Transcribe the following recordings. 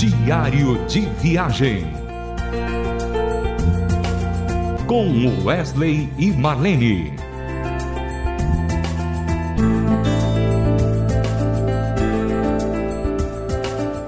Diário de Viagem. Com Wesley e Marlene.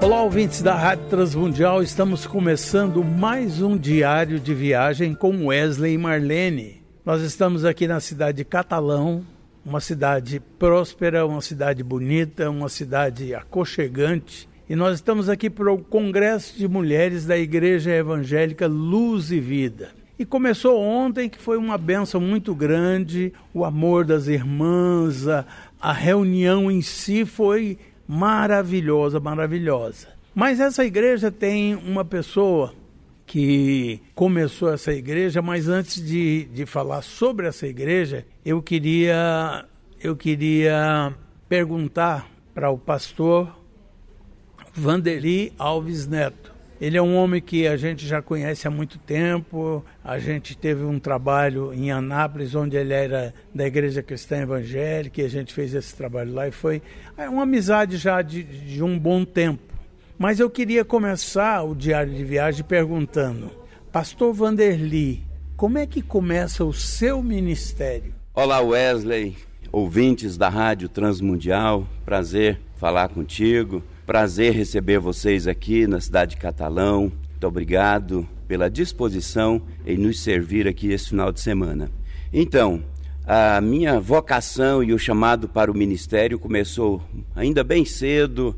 Olá, ouvintes da Rádio Transmundial. Estamos começando mais um diário de viagem com Wesley e Marlene. Nós estamos aqui na cidade de Catalão, uma cidade próspera, uma cidade bonita, uma cidade aconchegante e nós estamos aqui para o Congresso de Mulheres da Igreja Evangélica Luz e Vida. E começou ontem, que foi uma benção muito grande, o amor das irmãs, a, a reunião em si foi maravilhosa, maravilhosa. Mas essa igreja tem uma pessoa que começou essa igreja, mas antes de, de falar sobre essa igreja, eu queria, eu queria perguntar para o pastor Vanderly Alves Neto. Ele é um homem que a gente já conhece há muito tempo. A gente teve um trabalho em Anápolis, onde ele era da Igreja Cristã Evangélica, e a gente fez esse trabalho lá e foi é uma amizade já de, de um bom tempo. Mas eu queria começar o diário de viagem perguntando: Pastor Vanderly, como é que começa o seu ministério? Olá, Wesley, ouvintes da Rádio Transmundial, prazer falar contigo. Prazer receber vocês aqui na cidade de Catalão. Muito obrigado pela disposição em nos servir aqui esse final de semana. Então, a minha vocação e o chamado para o ministério começou ainda bem cedo,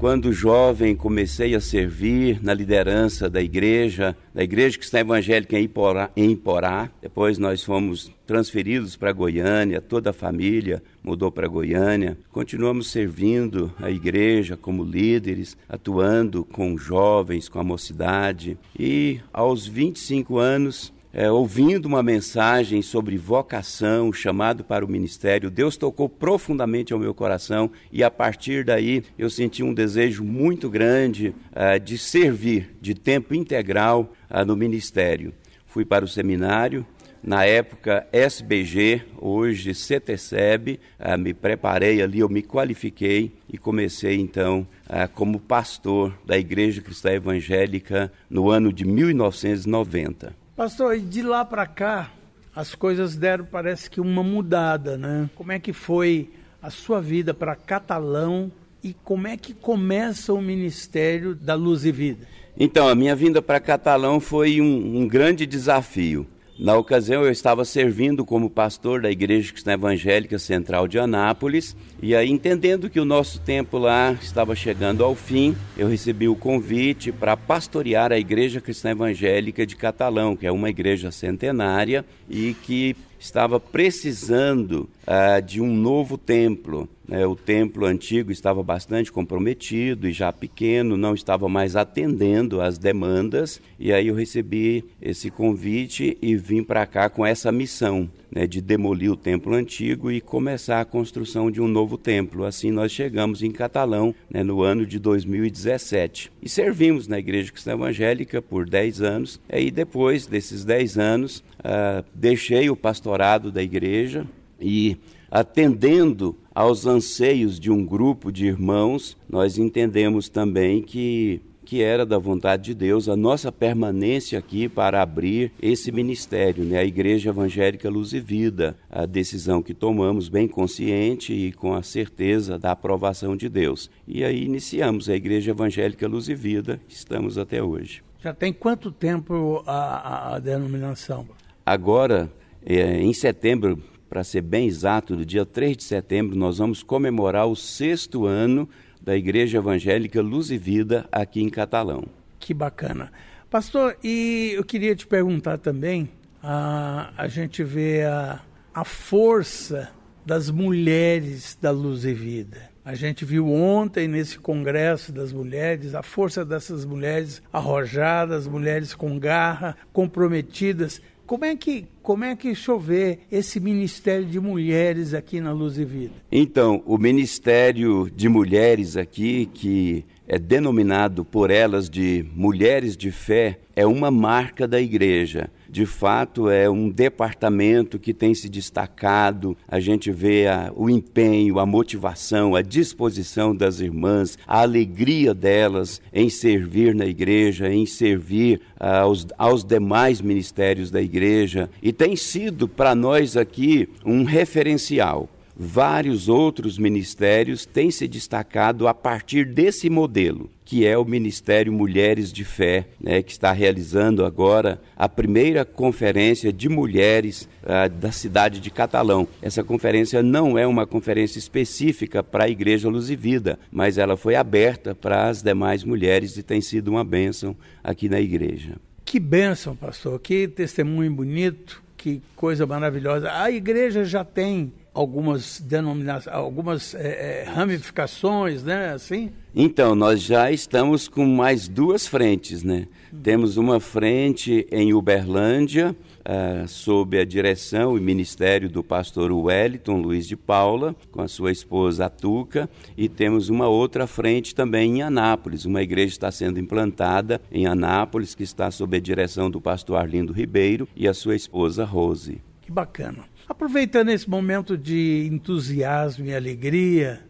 quando jovem, comecei a servir na liderança da igreja, da igreja que está evangélica em Iporá, em Iporá. Depois nós fomos transferidos para Goiânia, toda a família mudou para Goiânia. Continuamos servindo a igreja como líderes, atuando com jovens, com a mocidade. E aos 25 anos, é, ouvindo uma mensagem sobre vocação, chamado para o ministério, Deus tocou profundamente ao meu coração e a partir daí eu senti um desejo muito grande é, de servir de tempo integral é, no ministério. Fui para o seminário, na época SBG, hoje CTCEB, é, me preparei ali, eu me qualifiquei e comecei então como pastor da Igreja Cristã Evangélica no ano de 1990. Pastor, e de lá para cá, as coisas deram, parece que uma mudada, né? Como é que foi a sua vida para Catalão e como é que começa o ministério da Luz e Vida? Então, a minha vinda para Catalão foi um, um grande desafio. Na ocasião, eu estava servindo como pastor da Igreja Cristã Evangélica Central de Anápolis, e aí, entendendo que o nosso tempo lá estava chegando ao fim, eu recebi o convite para pastorear a Igreja Cristã Evangélica de Catalão, que é uma igreja centenária e que estava precisando uh, de um novo templo. Né? O templo antigo estava bastante comprometido e já pequeno, não estava mais atendendo às demandas. E aí eu recebi esse convite e vim para cá com essa missão né, de demolir o templo antigo e começar a construção de um novo templo. Assim nós chegamos em Catalão né, no ano de 2017 e servimos na Igreja Cristã Evangélica por 10 anos. E depois desses 10 anos, uh, deixei o pastorado da igreja e atendendo aos anseios de um grupo de irmãos, nós entendemos também que que era da vontade de Deus a nossa permanência aqui para abrir esse ministério, né? a Igreja Evangélica Luz e Vida, a decisão que tomamos bem consciente e com a certeza da aprovação de Deus. E aí iniciamos a Igreja Evangélica Luz e Vida, estamos até hoje. Já tem quanto tempo a, a, denominação? Agora, é, em setembro, para ser bem exato, no dia 3 de setembro, nós vamos comemorar o sexto ano da Igreja Evangélica Luz e Vida aqui em Catalão. Que bacana. Pastor, e eu queria te perguntar também, a, a gente vê a, a força das mulheres da Luz e Vida. A gente viu ontem nesse congresso das mulheres a força dessas mulheres arrojadas, mulheres com garra, comprometidas. Como é que como é que chover esse Ministério de Mulheres aqui na Luz e Vida? Então, o Ministério de Mulheres aqui, que é denominado por elas de Mulheres de Fé, é uma marca da igreja. De fato, é um departamento que tem se destacado. A gente vê a, o empenho, a motivação, a disposição das irmãs, a alegria delas em servir na igreja, em servir uh, aos, aos demais ministérios da igreja. E tem sido para nós aqui um referencial vários outros ministérios têm se destacado a partir desse modelo, que é o Ministério Mulheres de Fé, né, que está realizando agora a primeira conferência de mulheres uh, da cidade de Catalão. Essa conferência não é uma conferência específica para a Igreja Luz e Vida, mas ela foi aberta para as demais mulheres e tem sido uma bênção aqui na igreja. Que bênção, pastor, que testemunho bonito, que coisa maravilhosa. A igreja já tem algumas denominações, algumas é, é, ramificações, né? Assim? Então, nós já estamos com mais duas frentes, né? Temos uma frente em Uberlândia, uh, sob a direção e ministério do pastor Wellington Luiz de Paula, com a sua esposa Atuca, e temos uma outra frente também em Anápolis. Uma igreja está sendo implantada em Anápolis, que está sob a direção do pastor Arlindo Ribeiro e a sua esposa Rose. Que bacana. Aproveitando esse momento de entusiasmo e alegria,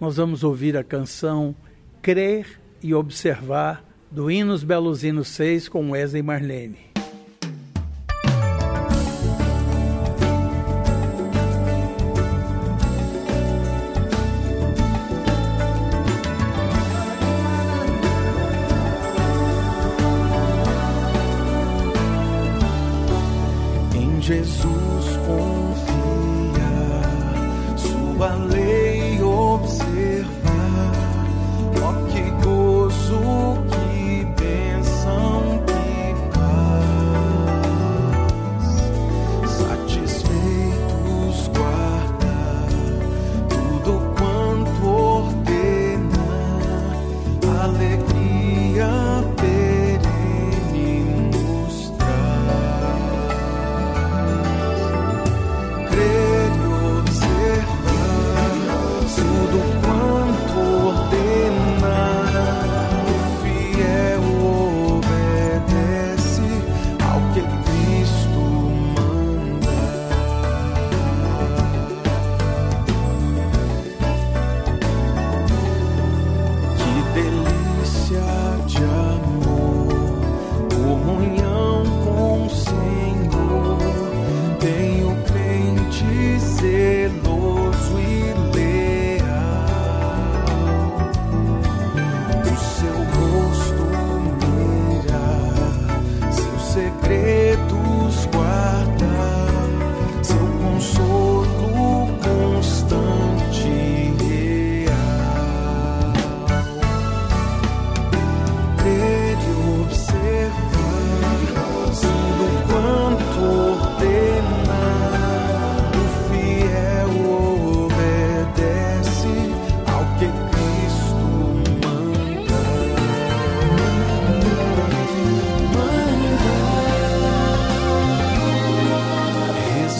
nós vamos ouvir a canção Crer e Observar do Hinos Beluzinos 6 com Wesley Marlene.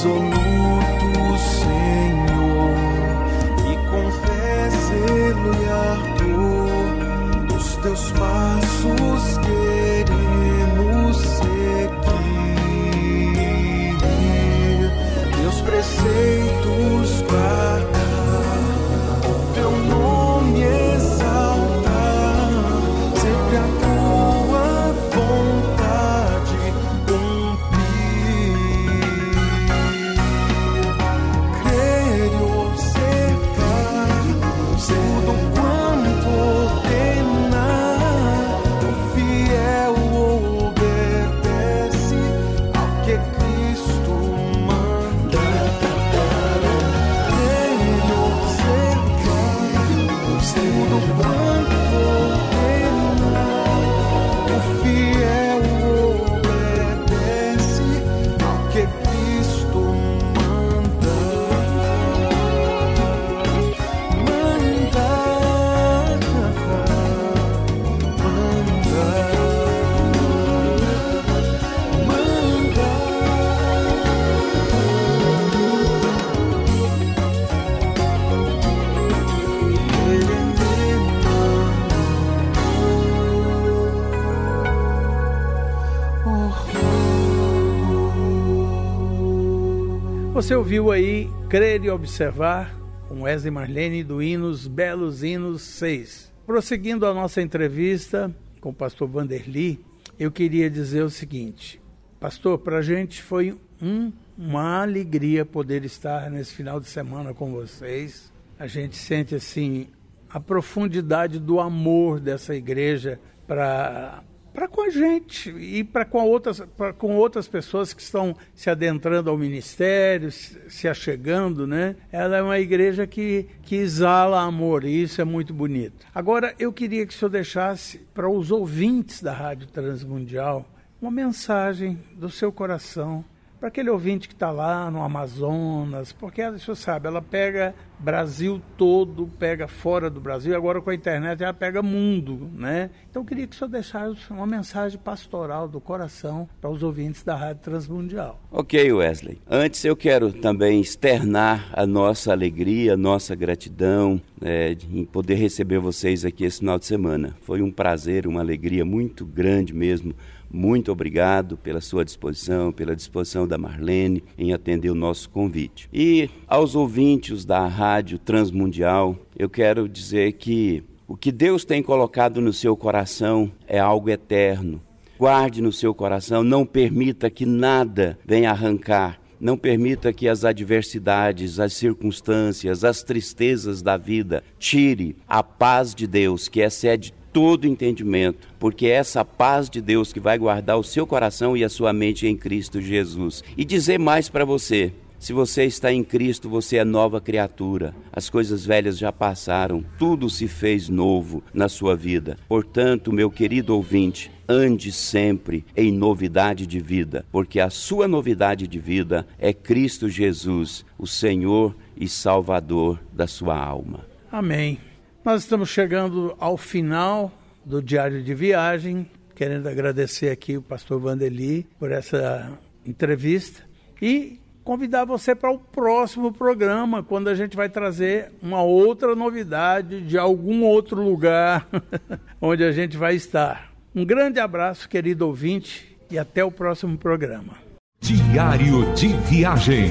so Você ouviu aí Crer e Observar com Wesley Marlene do Hinos Belos Hinos 6. Prosseguindo a nossa entrevista com o pastor Vanderly, eu queria dizer o seguinte: Pastor, para a gente foi um, uma alegria poder estar nesse final de semana com vocês. A gente sente assim a profundidade do amor dessa igreja para para com a gente e para com outras pra, com outras pessoas que estão se adentrando ao ministério, se, achegando, né? Ela é uma igreja que que exala amor e isso é muito bonito. Agora eu queria que o senhor deixasse para os ouvintes da Rádio Transmundial uma mensagem do seu coração para aquele ouvinte que está lá no Amazonas, porque ela, você sabe, ela pega Brasil todo, pega fora do Brasil, agora com a internet ela pega mundo, né? Então eu queria que o senhor deixasse uma mensagem pastoral do coração para os ouvintes da Rádio Transmundial. Ok, Wesley. Antes eu quero também externar a nossa alegria, a nossa gratidão é, em poder receber vocês aqui esse final de semana. Foi um prazer, uma alegria muito grande mesmo muito obrigado pela sua disposição, pela disposição da Marlene em atender o nosso convite. E aos ouvintes da Rádio Transmundial, eu quero dizer que o que Deus tem colocado no seu coração é algo eterno. Guarde no seu coração, não permita que nada venha arrancar não permita que as adversidades, as circunstâncias, as tristezas da vida tire a paz de Deus, que excede todo entendimento, porque é essa paz de Deus que vai guardar o seu coração e a sua mente em Cristo Jesus. E dizer mais para você: se você está em Cristo, você é nova criatura. As coisas velhas já passaram, tudo se fez novo na sua vida. Portanto, meu querido ouvinte, ande sempre em novidade de vida, porque a sua novidade de vida é Cristo Jesus, o Senhor e Salvador da sua alma. Amém. Nós estamos chegando ao final do Diário de Viagem, querendo agradecer aqui o pastor Vandeli por essa entrevista e convidar você para o próximo programa, quando a gente vai trazer uma outra novidade de algum outro lugar onde a gente vai estar. Um grande abraço, querido ouvinte, e até o próximo programa. Diário de Viagem